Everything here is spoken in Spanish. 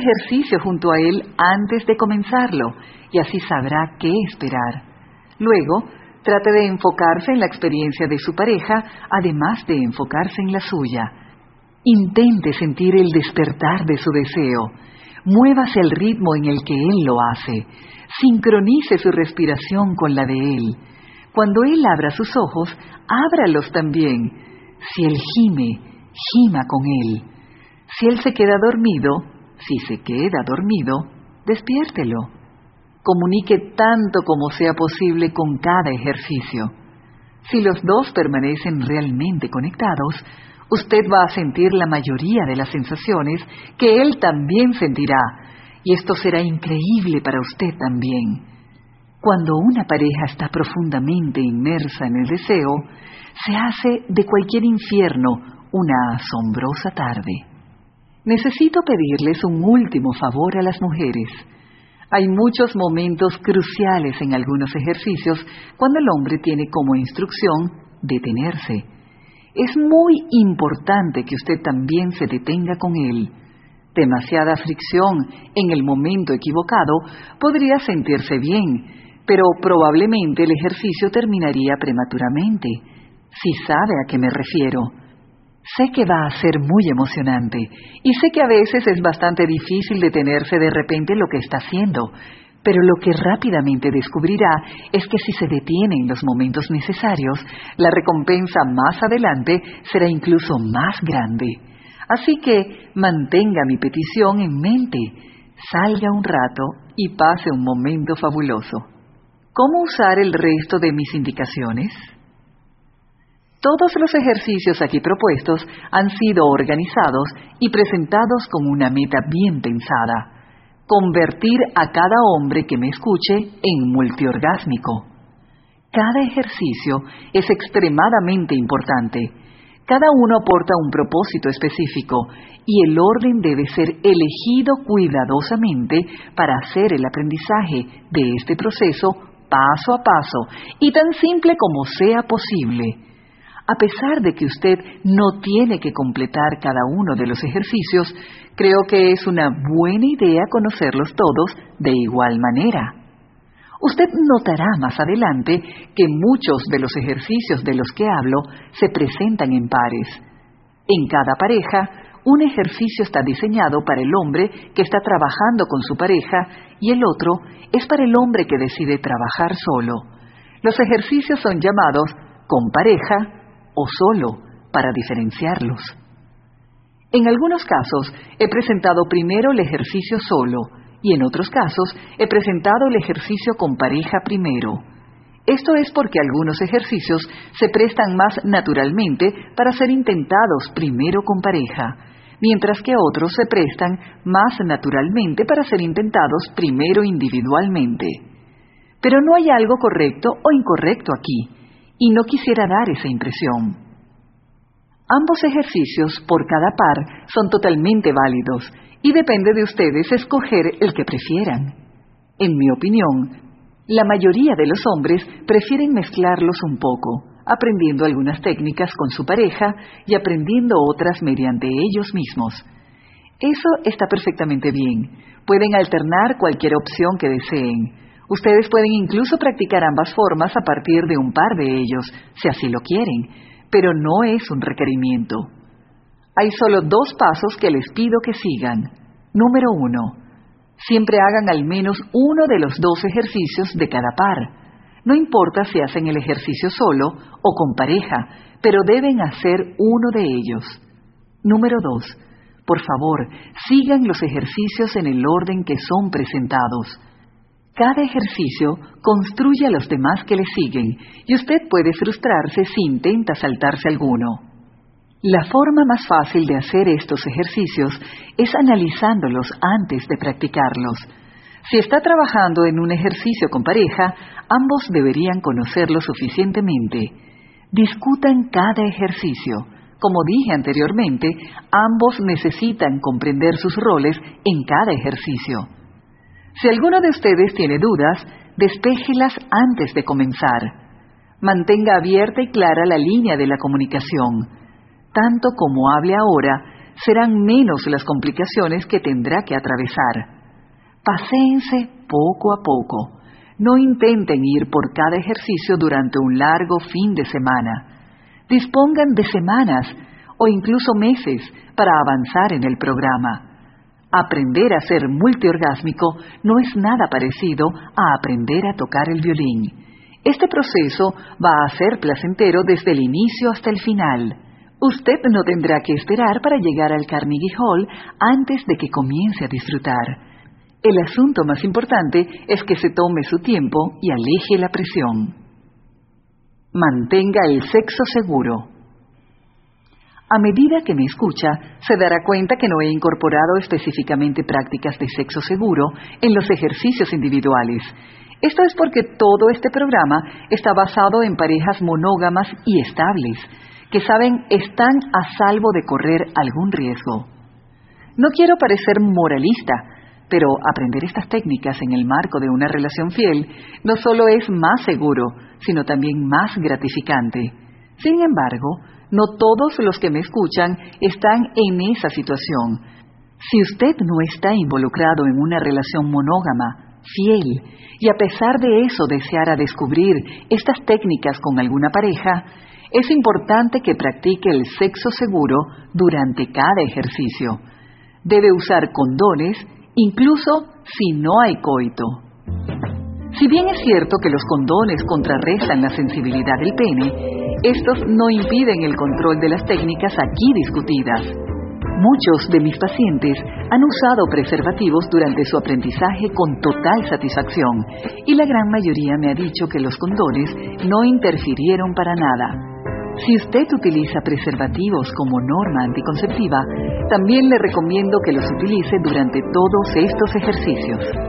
ejercicio junto a él antes de comenzarlo y así sabrá qué esperar. Luego, trate de enfocarse en la experiencia de su pareja, además de enfocarse en la suya. Intente sentir el despertar de su deseo. Muévase al ritmo en el que él lo hace. Sincronice su respiración con la de él. Cuando él abra sus ojos, ábralos también. Si él gime, gima con él. Si él se queda dormido, si se queda dormido, despiértelo. Comunique tanto como sea posible con cada ejercicio. Si los dos permanecen realmente conectados, usted va a sentir la mayoría de las sensaciones que él también sentirá, y esto será increíble para usted también. Cuando una pareja está profundamente inmersa en el deseo, se hace de cualquier infierno una asombrosa tarde. Necesito pedirles un último favor a las mujeres. Hay muchos momentos cruciales en algunos ejercicios cuando el hombre tiene como instrucción detenerse. Es muy importante que usted también se detenga con él. Demasiada fricción en el momento equivocado podría sentirse bien, pero probablemente el ejercicio terminaría prematuramente. Si sabe a qué me refiero. Sé que va a ser muy emocionante y sé que a veces es bastante difícil detenerse de repente lo que está haciendo, pero lo que rápidamente descubrirá es que si se detiene en los momentos necesarios, la recompensa más adelante será incluso más grande. Así que mantenga mi petición en mente, salga un rato y pase un momento fabuloso. ¿Cómo usar el resto de mis indicaciones? Todos los ejercicios aquí propuestos han sido organizados y presentados con una meta bien pensada, convertir a cada hombre que me escuche en multiorgásmico. Cada ejercicio es extremadamente importante. Cada uno aporta un propósito específico y el orden debe ser elegido cuidadosamente para hacer el aprendizaje de este proceso paso a paso y tan simple como sea posible a pesar de que usted no tiene que completar cada uno de los ejercicios, creo que es una buena idea conocerlos todos de igual manera. Usted notará más adelante que muchos de los ejercicios de los que hablo se presentan en pares. En cada pareja, un ejercicio está diseñado para el hombre que está trabajando con su pareja y el otro es para el hombre que decide trabajar solo. Los ejercicios son llamados con pareja, o solo para diferenciarlos. En algunos casos he presentado primero el ejercicio solo y en otros casos he presentado el ejercicio con pareja primero. Esto es porque algunos ejercicios se prestan más naturalmente para ser intentados primero con pareja, mientras que otros se prestan más naturalmente para ser intentados primero individualmente. Pero no hay algo correcto o incorrecto aquí y no quisiera dar esa impresión. Ambos ejercicios por cada par son totalmente válidos y depende de ustedes escoger el que prefieran. En mi opinión, la mayoría de los hombres prefieren mezclarlos un poco, aprendiendo algunas técnicas con su pareja y aprendiendo otras mediante ellos mismos. Eso está perfectamente bien. Pueden alternar cualquier opción que deseen Ustedes pueden incluso practicar ambas formas a partir de un par de ellos, si así lo quieren, pero no es un requerimiento. Hay solo dos pasos que les pido que sigan. Número uno, siempre hagan al menos uno de los dos ejercicios de cada par. No importa si hacen el ejercicio solo o con pareja, pero deben hacer uno de ellos. Número dos, por favor, sigan los ejercicios en el orden que son presentados. Cada ejercicio construye a los demás que le siguen y usted puede frustrarse si intenta saltarse alguno. La forma más fácil de hacer estos ejercicios es analizándolos antes de practicarlos. Si está trabajando en un ejercicio con pareja, ambos deberían conocerlo suficientemente. Discutan cada ejercicio. Como dije anteriormente, ambos necesitan comprender sus roles en cada ejercicio. Si alguno de ustedes tiene dudas, despéjelas antes de comenzar. Mantenga abierta y clara la línea de la comunicación. Tanto como hable ahora, serán menos las complicaciones que tendrá que atravesar. Paséense poco a poco. No intenten ir por cada ejercicio durante un largo fin de semana. Dispongan de semanas o incluso meses para avanzar en el programa. Aprender a ser multiorgásmico no es nada parecido a aprender a tocar el violín. Este proceso va a ser placentero desde el inicio hasta el final. Usted no tendrá que esperar para llegar al Carnegie Hall antes de que comience a disfrutar. El asunto más importante es que se tome su tiempo y aleje la presión. Mantenga el sexo seguro. A medida que me escucha, se dará cuenta que no he incorporado específicamente prácticas de sexo seguro en los ejercicios individuales. Esto es porque todo este programa está basado en parejas monógamas y estables, que saben están a salvo de correr algún riesgo. No quiero parecer moralista, pero aprender estas técnicas en el marco de una relación fiel no solo es más seguro, sino también más gratificante. Sin embargo, no todos los que me escuchan están en esa situación. Si usted no está involucrado en una relación monógama, fiel, y a pesar de eso deseara descubrir estas técnicas con alguna pareja, es importante que practique el sexo seguro durante cada ejercicio. Debe usar condones incluso si no hay coito. Si bien es cierto que los condones contrarrestan la sensibilidad del pene, estos no impiden el control de las técnicas aquí discutidas. Muchos de mis pacientes han usado preservativos durante su aprendizaje con total satisfacción y la gran mayoría me ha dicho que los condones no interfirieron para nada. Si usted utiliza preservativos como norma anticonceptiva, también le recomiendo que los utilice durante todos estos ejercicios.